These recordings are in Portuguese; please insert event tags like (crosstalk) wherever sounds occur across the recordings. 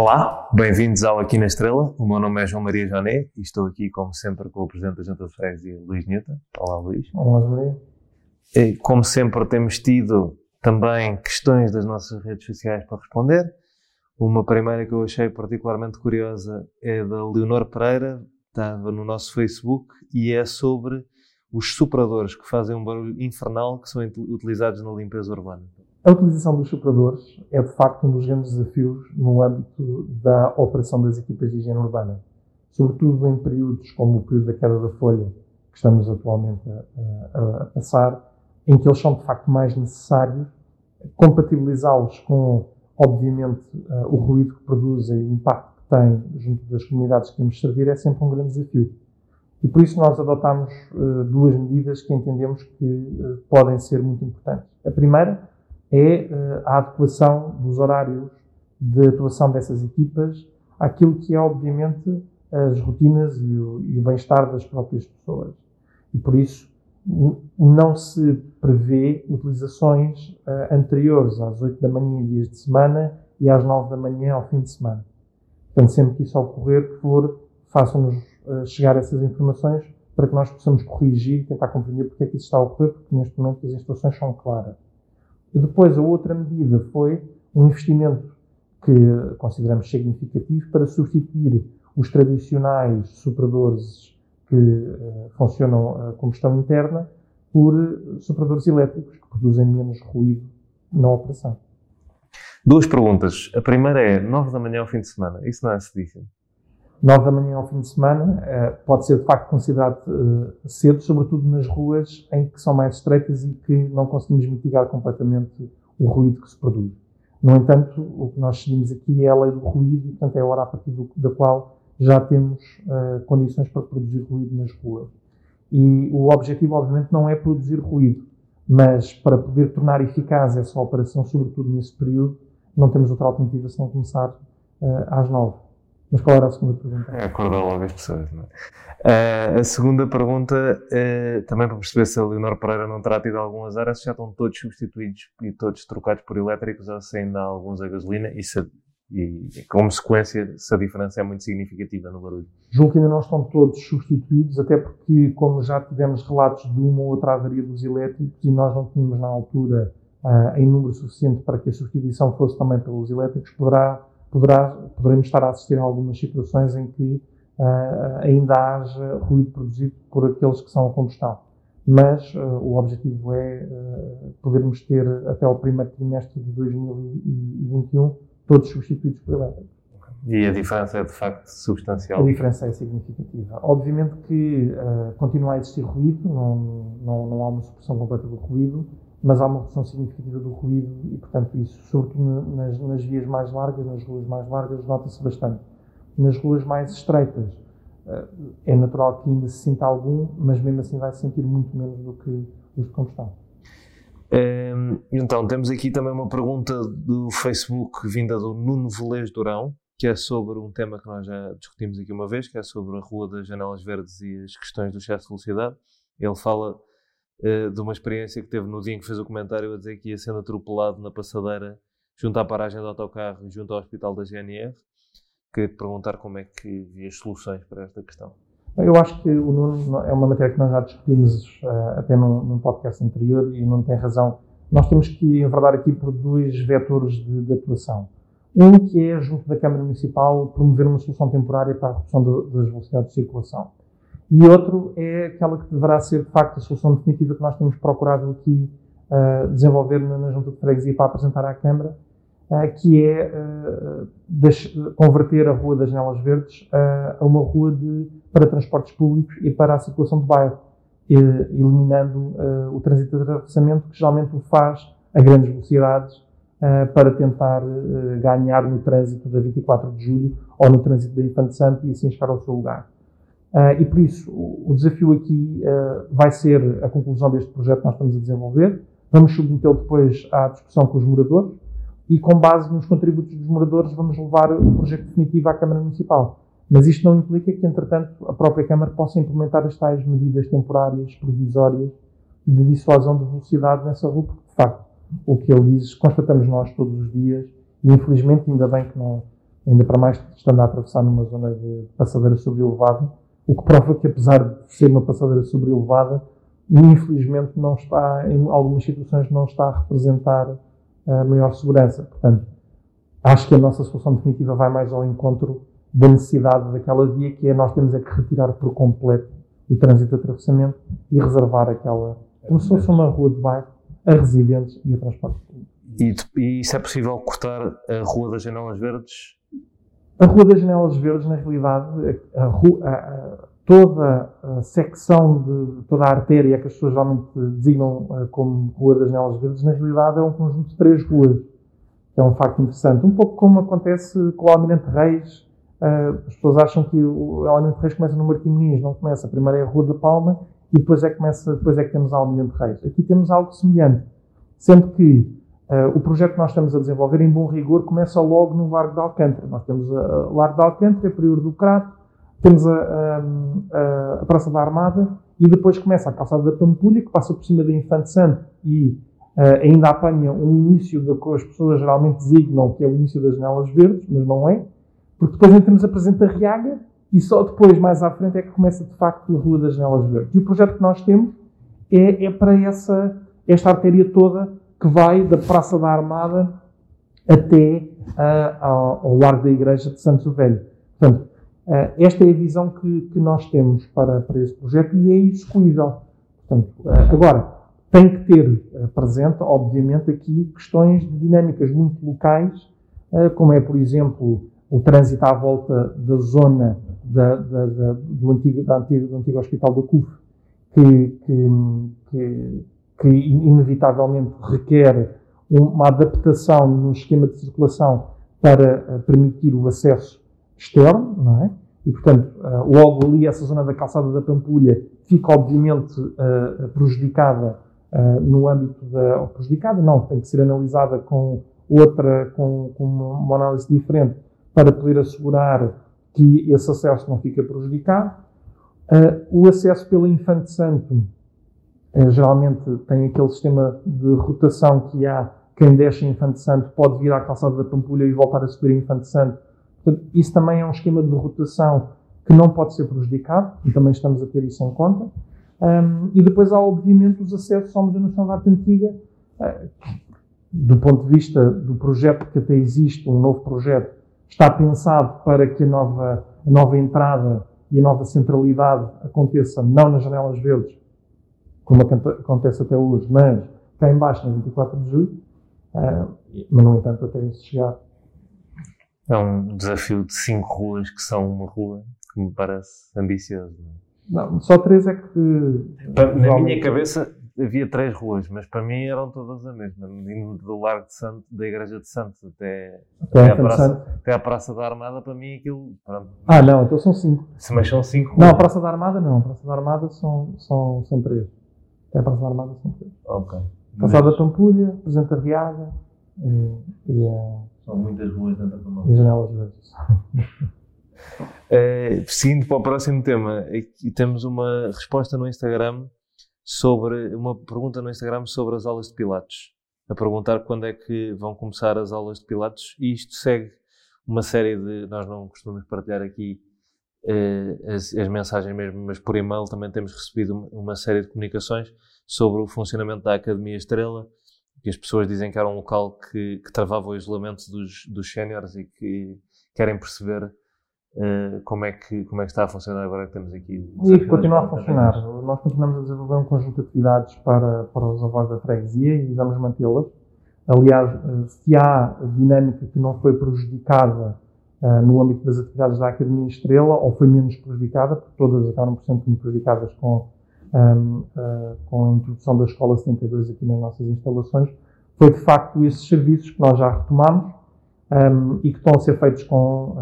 Olá, bem-vindos ao Aqui na Estrela. O meu nome é João Maria Joné e estou aqui, como sempre, com o Presidente da Junta de Freguesia, Luís Newton. Olá, Luís. Olá, Maria. E, como sempre, temos tido também questões das nossas redes sociais para responder. Uma primeira que eu achei particularmente curiosa é da Leonor Pereira, estava no nosso Facebook, e é sobre os superadores que fazem um barulho infernal que são utilizados na limpeza urbana. A utilização dos superadores é, de facto, um dos grandes desafios no âmbito da operação das equipas de higiene urbana. Sobretudo em períodos como o período da queda da folha, que estamos atualmente a, a, passar, em que eles são, de facto, mais necessários, compatibilizá-los com, obviamente, o ruído que produzem e o impacto que têm junto das comunidades que queremos servir é sempre um grande desafio. E por isso nós adotamos uh, duas medidas que entendemos que uh, podem ser muito importantes. A primeira é uh, a adequação dos horários de atuação dessas equipas àquilo que é, obviamente, as rotinas e o, o bem-estar das próprias pessoas. E por isso não se prevê utilizações anteriores às 8 da manhã em dias de semana e às 9 da manhã ao fim de semana. Portanto, sempre que isso ocorrer, por façam-nos chegar essas informações para que nós possamos corrigir e tentar compreender porque é que isso está a ocorrer, porque neste momento as instruções são claras. E depois a outra medida foi um investimento que consideramos significativo para substituir os tradicionais superadores que uh, funcionam a combustão interna por superadores elétricos que produzem menos ruído na operação. Duas perguntas. A primeira é 9 da manhã ao fim de semana. Isso não é cedíssimo? 9 da manhã ao fim de semana eh, pode ser de facto considerado eh, cedo, sobretudo nas ruas em que são mais estreitas e que não conseguimos mitigar completamente o ruído que se produz. No entanto, o que nós seguimos aqui é a lei do ruído e, portanto, é a hora a partir do, da qual já temos uh, condições para produzir ruído nas ruas. E o objetivo, obviamente, não é produzir ruído, mas para poder tornar eficaz essa operação, sobretudo nesse período, não temos outra alternativa senão começar às nove. Mas qual era a segunda pergunta? É acordar logo as pessoas, não é? Uh, a segunda pergunta, uh, também para perceber se a Leonor Pereira não terá tido algum azar, é se já estão todos substituídos e todos trocados por elétricos ou se ainda há alguns a gasolina e, se, e como sequência, se a diferença é muito significativa no barulho. Julgo que ainda não estão todos substituídos, até porque, como já tivemos relatos de uma ou outra avaria dos elétricos e nós não tínhamos na altura uh, em número suficiente para que a substituição fosse também pelos elétricos, poderá poderá, poderemos estar a assistir a algumas situações em que uh, ainda haja ruído produzido por aqueles que são a combustão. Mas uh, o objetivo é uh, podermos ter até ao primeiro trimestre de 2021 todos substituídos por elétricos. E a diferença é de facto substancial? A diferença é significativa. Obviamente que continua a existir ruído, não, não, não há uma supressão completa do ruído, mas há uma redução significativa do ruído e, portanto, isso, sobretudo nas, nas vias mais largas, nas ruas mais largas, nota-se bastante. Nas ruas mais estreitas, eh, é natural que ainda se sinta algum, mas mesmo assim vai se sentir muito menos do que os de combustão. Ehm, então, temos aqui também uma pergunta do Facebook vinda do Nuno Velez Durão, que é sobre um tema que nós já discutimos aqui uma vez, que é sobre a Rua das Janelas Verdes e as questões do excesso de velocidade. Ele fala uh, de uma experiência que teve no dia em que fez o comentário a dizer que ia sendo atropelado na passadeira junto à paragem do autocarro e junto ao hospital da GNR. Queria te perguntar como é que vias soluções para esta questão. Eu acho que o Nuno é uma matéria que nós já discutimos uh, até num, num, podcast anterior e não tem razão. Nós temos que enverdar aqui por dois vetores de, de, atuação. Um que é, junto da Câmara Municipal, promover uma solução temporária para a redução de, das velocidades de circulação. E outro é aquela que deverá ser, de facto, a solução definitiva que nós temos procurado aqui uh, desenvolver na, na Junta de Freguesia para apresentar à Câmara, uh, que é uh, converter a Rua das Janelas Verdes a uma rua de, para transportes públicos e para a circulação de bairro, eliminando o trânsito de atravessamento, que geralmente o faz a grandes velocidades para tentar ganhar no trânsito da 24 de julho ou no trânsito da Infante Santo e assim chegar ao seu lugar. Uh, e por isso, o, o desafio aqui uh, vai ser a conclusão deste projeto que nós estamos a desenvolver. Vamos submetê-lo depois à discussão com os moradores e, com base nos contributos dos moradores, vamos levar o projeto definitivo à Câmara Municipal. Mas isto não implica que, entretanto, a própria Câmara possa implementar as tais medidas temporárias, provisórias, de dissuasão de velocidade nessa rua, porque, de facto, o que ele diz, constatamos nós todos os dias, e infelizmente, ainda bem que não, ainda para mais estando a atravessar numa zona de passadeira sobrelevada, o que prova que apesar de ser uma passadeira sobrelevada, infelizmente não está, em algumas situações, não está a representar a maior segurança. Portanto, acho que a nossa solução definitiva vai mais ao encontro da necessidade daquela via, que é nós temos é que retirar por completo o trânsito de atravessamento e reservar aquela, como se fosse uma rua de bairro, a residentes e a transporte público. E, e isso é possível cortar a Rua das Janelas Verdes? A Rua das Janelas Verdes, na realidade, a, a, a, toda a secção de toda a artéria que as pessoas geralmente designam uh, como Rua das Janelas Verdes, na realidade é um conjunto de três ruas, é um facto interessante. Um pouco como acontece com o Almirante Reis. Uh, as pessoas acham que o Almirante Reis começa no Muniz, não começa. Primeiro é a Rua da Palma e depois é que, começa, depois é que temos o Almirante Reis. Aqui temos algo semelhante, sendo que uh, o projeto que nós estamos a desenvolver, em bom rigor, começa logo no Largo de Alcântara. Nós temos o Largo de Alcântara, Prior do Crato, temos a, a, a, Praça da Armada e depois começa a Calçada da Pampulha, que passa por cima da Infante Santo e uh, ainda apanha um início da que as pessoas geralmente designam que é o início das janelas verdes, mas não é, porque depois entramos a Presidente da Riaga e só depois, mais à frente, é que começa de facto a Rua das Janelas Verdes. E o projeto que nós temos é, é para essa, esta artéria toda que vai da Praça da Armada até uh, ao, ao Largo da Igreja de Santos o Velho. Portanto, Uh, esta é a visão que, que, nós temos para, para esse projeto e é execuível. Portanto, uh, agora, tem que ter presente, obviamente, aqui questões de dinâmicas muito locais, como é, por exemplo, o trânsito à volta da zona da, da, da, do, antigo, da antigo, do antigo Hospital da CUF, que, que, que, inevitavelmente requer uma adaptação no esquema de circulação para permitir o acesso externo, não é? E, portanto, uh, logo ali essa zona da calçada da Pampulha fica, obviamente, uh, prejudicada no âmbito da... Ou prejudicada, não, tem que ser analisada com outra, com, com uma análise diferente para poder assegurar que esse acesso não fica prejudicado. o acesso pela Infante Santo geralmente tem aquele sistema de rotação que há quem desce em Infante Santo pode vir à calçada da Pampulha e voltar a subir em Infante Santo Portanto, isso também é um esquema de rotação que não pode ser prejudicado, e também estamos a ter isso em conta. Um, e depois há, obviamente, os acessos à Museu da Arte Antiga, uh, do ponto de vista do projeto que até existe, um novo projeto, está pensado para que a nova, a nova entrada e a nova centralidade aconteça não nas janelas verdes, como acontece até hoje, mas cá embaixo, na 24 de julho, uh, mas, no entanto, até isso chegar, é um desafio de cinco ruas que são uma rua que me parece ambicioso. Não, só três é que. na minha cabeça havia três ruas, mas para mim eram todas a mesma. Indo do Largo de Santo, da Igreja de Santos até, até, até, a, praça, até a Praça da Armada, para mim aquilo. Pronto. Ah, não, então são cinco. Mas são cinco ruas. Não, a Praça da Armada não. A Praça da Armada são, são, são três. Até a Praça da Armada são três. Ok. Passada da Pampulha, Presidente da Riaga e, e a. São muitas ruas dentro da Pampulha. E janelas verdes. (laughs) É, seguindo para o próximo tema, temos uma resposta no Instagram sobre uma pergunta no Instagram sobre as aulas de Pilates. A perguntar quando é que vão começar as aulas de Pilates e isto segue uma série de. Nós não costumamos partilhar aqui eh, as, as, mensagens mesmo, mas por e-mail também temos recebido uma série de comunicações sobre o funcionamento da Academia Estrela, que as pessoas dizem que era um local que, que travava o isolamento dos, dos séniores e que querem perceber Uh, como, é que, como é que está a funcionar agora que temos aqui? E continua a funcionar. Nós continuamos a desenvolver um conjunto de atividades para, para os avós da freguesia e vamos mantê-las. Aliás, eh, se há dinâmica que não foi prejudicada no âmbito das atividades da Academia Estrela, ou foi menos prejudicada, porque todas acabaram por ser muito prejudicadas com, um, uh, com a introdução da Escola 72 aqui nas nossas instalações, foi de facto esses serviços que nós já retomamos um, e que estão a ser feitos com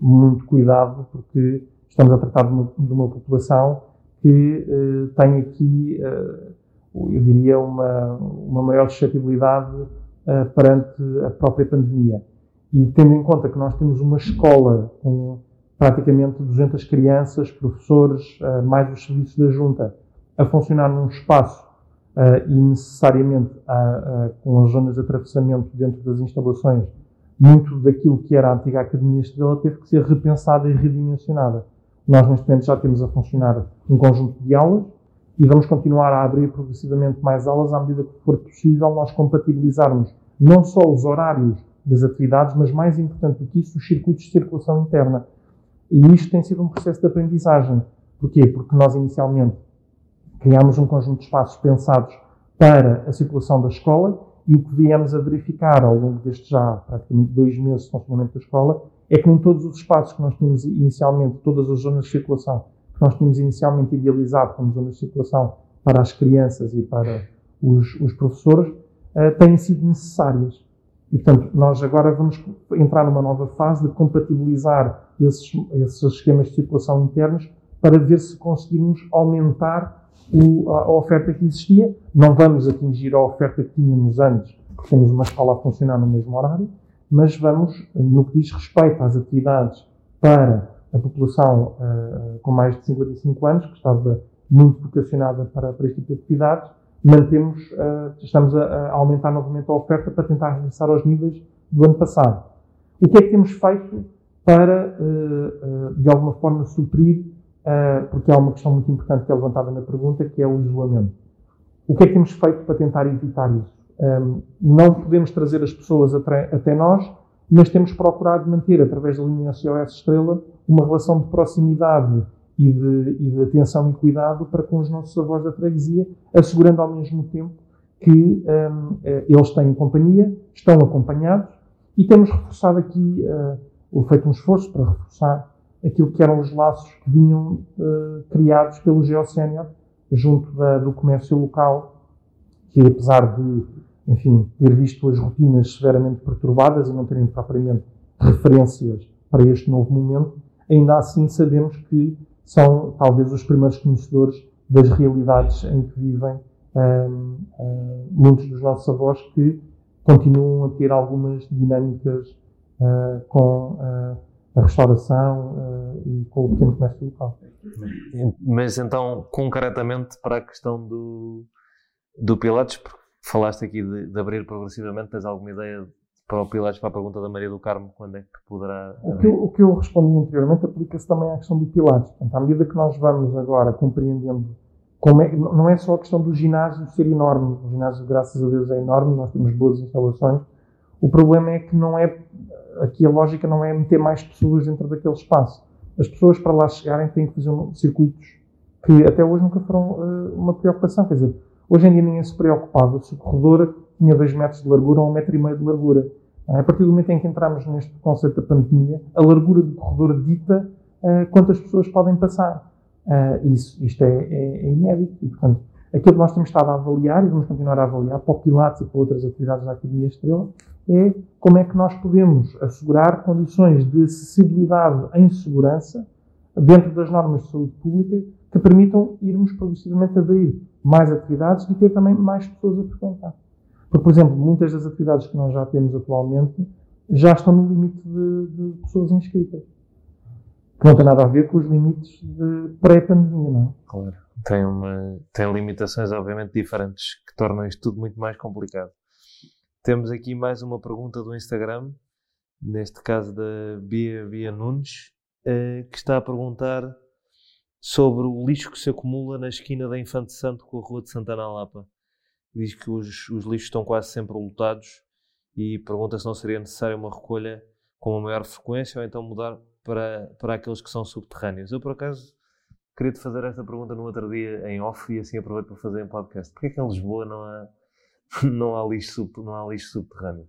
muito cuidado, porque estamos a tratar de uma, de uma população que uh, tem aqui, uh, eu diria, uma, uma maior suscetibilidade uh, perante a própria pandemia. E tendo em conta que nós temos uma escola com praticamente 200 crianças, professores, mais os serviços da junta, a funcionar num espaço e necessariamente com as zonas de atravessamento dentro das instalações muito daquilo que era a antiga Academia Estrela teve que ser repensada e redimensionada. Nós, neste momento, já temos a funcionar um conjunto de aulas e vamos continuar a abrir progressivamente mais aulas à medida que for possível nós compatibilizarmos não só os horários das atividades, mas mais importante do que isso, os circuitos de circulação interna. E isto tem sido um processo de aprendizagem. Porquê? Porque nós inicialmente criámos um conjunto de espaços pensados para a circulação da escola e o que viemos a verificar ao longo destes já praticamente dois meses de funcionamento da escola é que nem todos os espaços que nós tínhamos inicialmente, todas as zonas de circulação que nós tínhamos inicialmente idealizado como zonas de circulação para as crianças e para os, os professores, uh, têm sido necessárias. E, portanto, nós agora vamos entrar numa nova fase de compatibilizar esses, esses esquemas de circulação internos para ver se conseguimos aumentar o, a, oferta que existia. Não vamos atingir a oferta que tínhamos antes, porque temos uma escola a funcionar no mesmo horário, mas vamos, no que diz respeito às atividades para a população uh, com mais de 55 anos, que estava muito vocacionada para, para este tipo de atividades, mantemos, uh, estamos a, a, aumentar novamente a oferta para tentar regressar aos níveis do ano passado. O que é que temos feito para, uh, de alguma forma, suprir, porque há uma questão muito importante que é levantada na pergunta, que é o isolamento. O que é que temos feito para tentar evitar isso? Um, não podemos trazer as pessoas até nós, mas temos procurado manter, através da linha SOS Estrela, uma relação de proximidade e de, e de, atenção e cuidado para com os nossos avós da freguesia, assegurando ao mesmo tempo que um, eh, eles têm companhia, estão acompanhados e temos reforçado aqui, uh, feito um esforço para reforçar aquilo que eram os laços que vinham uh, criados pelo Geocénior junto da, do comércio local, que apesar de enfim, ter visto as rotinas severamente perturbadas e não terem propriamente referências para este novo momento, ainda assim sabemos que são talvez os primeiros conhecedores das realidades em que vivem um, um, muitos dos nossos avós que continuam a ter algumas dinâmicas uh, com uh, a restauração uh, e com o pequeno comércio local. Mas então, concretamente para a questão do, do Pilates, porque Falaste aqui de, de, abrir progressivamente, tens alguma ideia para o Pilates, para a pergunta da Maria do Carmo, quando é que poderá... O que, eu, o que eu respondi anteriormente aplica-se também à questão do Pilates. Portanto, à medida que nós vamos agora compreendendo como é, não é só a questão do ginásio ser enorme, o ginásio, graças a Deus, é enorme, nós temos boas instalações, o problema é que não é, aqui a lógica não é meter mais pessoas dentro daquele espaço. As pessoas para lá chegarem têm que fazer circuitos que até hoje nunca foram uh, uma preocupação, quer dizer, Hoje em dia ninguém se preocupava se o corredor tinha 2 metros de largura ou 1,5 metro e meio de largura. A partir do momento em que entramos neste conceito da pandemia, a largura do corredor dita uh, quantas pessoas podem passar. Uh, isso, isto é, é, é, inédito e, portanto, aquilo que nós temos estado a avaliar e vamos continuar a avaliar para o Pilates e para outras atividades da Academia Estrela é como é que nós podemos assegurar condições de acessibilidade em segurança dentro das normas de saúde pública que permitam irmos progressivamente abrir mais atividades e ter também mais pessoas a frequentar. Porque, por exemplo, muitas das atividades que nós já temos atualmente já estão no limite de, de pessoas inscritas. Que não tem nada a ver com os limites de pré-pandemia, não é? Claro. Tem, uma, tem limitações, obviamente, diferentes que tornam isto tudo muito mais complicado. Temos aqui mais uma pergunta do Instagram, neste caso da Bia, Bia Nunes, eh, que está a perguntar sobre o lixo que se acumula na esquina da Infante Santo com a Rua de Santana Lapa. Diz que os, os lixos estão quase sempre lotados e pergunta se não seria necessária uma recolha com uma maior frequência ou então mudar para, para aqueles que são subterrâneos. Eu, por acaso, queria te fazer esta pergunta no outro dia em off e assim aproveito para fazer em podcast. Porquê é que em Lisboa não há, (laughs) não há, lixo, não há lixo subterrâneo?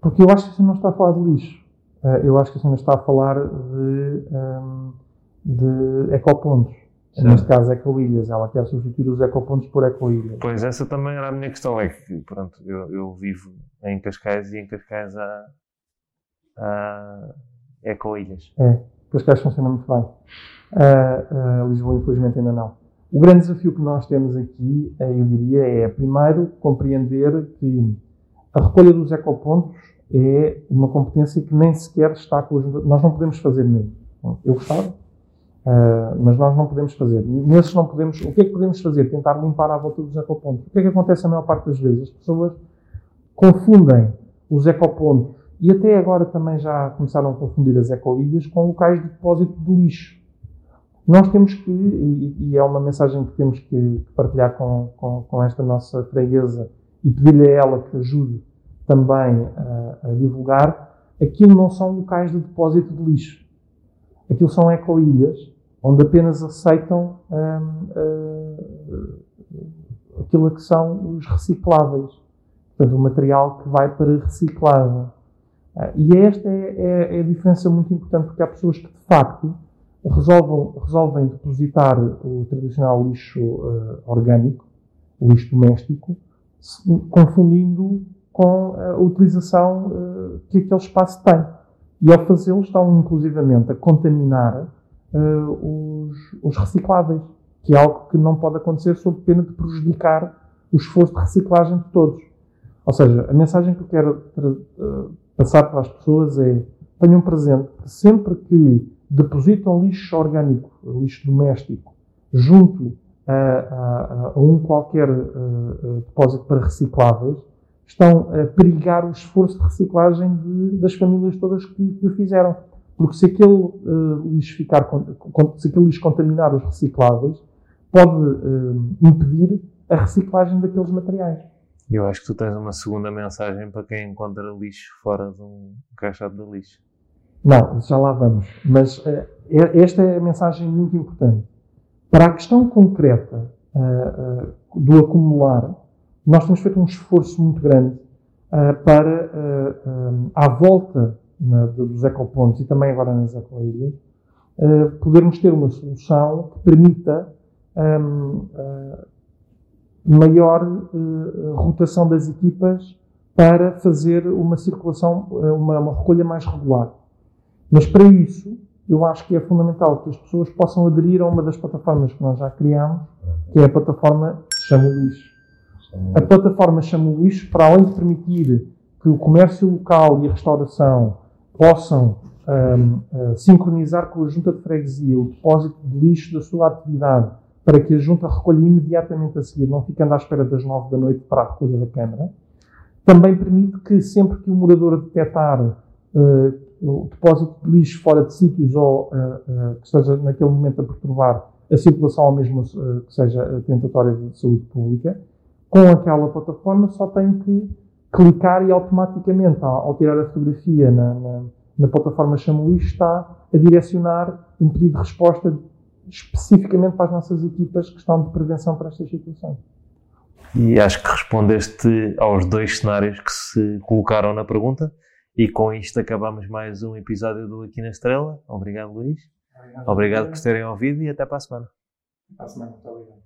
Porque eu acho que você não está a falar de lixo. Eh, eu acho que você não está a falar de. Um de ecopontos. Certo. Neste caso, ecoilhas. Ela quer substituir os ecopontos por ecoilhas. Pois, essa também era a minha questão. É que, pronto, eu, eu vivo em Cascais e em Cascais há, há ecoilhas. É, Cascais funciona muito bem. Uh, uh, Lisboa, infelizmente, ainda não. O grande desafio que nós temos aqui, eh, eu diria, é, primeiro, compreender que a recolha dos ecopontos é uma competência que nem sequer está com os... Nós não podemos fazer mesmo. Eu gostava, Uh, mas nós não podemos fazer. Nesses não podemos. O que é que podemos fazer? Tentar limpar à volta dos ecopontos. O que é que acontece a maior parte das vezes? As pessoas confundem os ecopontos E até agora também já começaram a confundir as ecoilhas com locais de depósito de lixo. Nós temos que, e, é uma mensagem que temos que partilhar com, com, com esta nossa freguesa e pedir-lhe a ela que ajude também a, divulgar, aquilo não são locais de depósito de lixo. Aquilo são ecoilhas, onde apenas aceitam hum, hum, aquilo que são os recicláveis. Portanto, o material que vai para reciclagem. Ah, e esta é, é, é, a diferença muito importante, porque há pessoas que, de facto, resolvem depositar o tradicional lixo uh, orgânico, o lixo doméstico, confundindo com a utilização uh, que aquele espaço tem. E ao fazê-lo estão, inclusivamente, a contaminar uh, os, os recicláveis, que é algo que não pode acontecer sob pena de prejudicar o esforço de reciclagem de todos. Ou seja, a mensagem que eu quero uh, passar para as pessoas é tenham presente que sempre que depositam lixo orgânico, lixo doméstico, junto a, a, a um qualquer uh, depósito para recicláveis, estão a perigar o esforço de reciclagem de, das famílias todas que, que, o fizeram. Porque se aquele, uh, lixo ficar, se aquele lixo contaminar os recicláveis, pode uh, impedir a reciclagem daqueles materiais. Eu acho que tu tens uma segunda mensagem para quem encontra lixo fora de um caixote de lixo. Não, já lá vamos. Mas uh, esta é a mensagem muito importante. Para a questão concreta uh, uh, do acumular, nós temos feito um esforço muito grande para, à volta na, dos ecopontos e também agora nas ecoilhas, podermos ter uma solução que permita um, maior rotação das equipas para fazer uma circulação, uma, uma recolha mais regular. Mas para isso, eu acho que é fundamental que as pessoas possam aderir a uma das plataformas que nós já criamos, que é a plataforma Chama Lixo. A plataforma Chama Lixo, para além de permitir que o comércio local e a restauração possam um, uh, sincronizar com a junta de freguesia o depósito de lixo da sua atividade, para que a junta recolha imediatamente a seguir, não ficando à espera das nove da noite para a recolha da Câmara, também permite que sempre que o morador detectar uh, o depósito de lixo fora de sítios ou uh, que esteja naquele momento a perturbar a circulação ou mesmo que seja tentatória de saúde pública, com aquela plataforma só tem que clicar e automaticamente, ao, ao tirar a fotografia na, na, na plataforma Chama Lixo, está a direcionar um pedido de resposta especificamente para as nossas equipas que estão de prevenção para estas situações. E acho que respondeste aos dois cenários que se colocaram na pergunta. E com isto acabamos mais um episódio do Aqui na Estrela. Obrigado, Luís. Obrigado, Obrigado por terem ouvido e até para a semana. Até para a semana. Muito obrigado.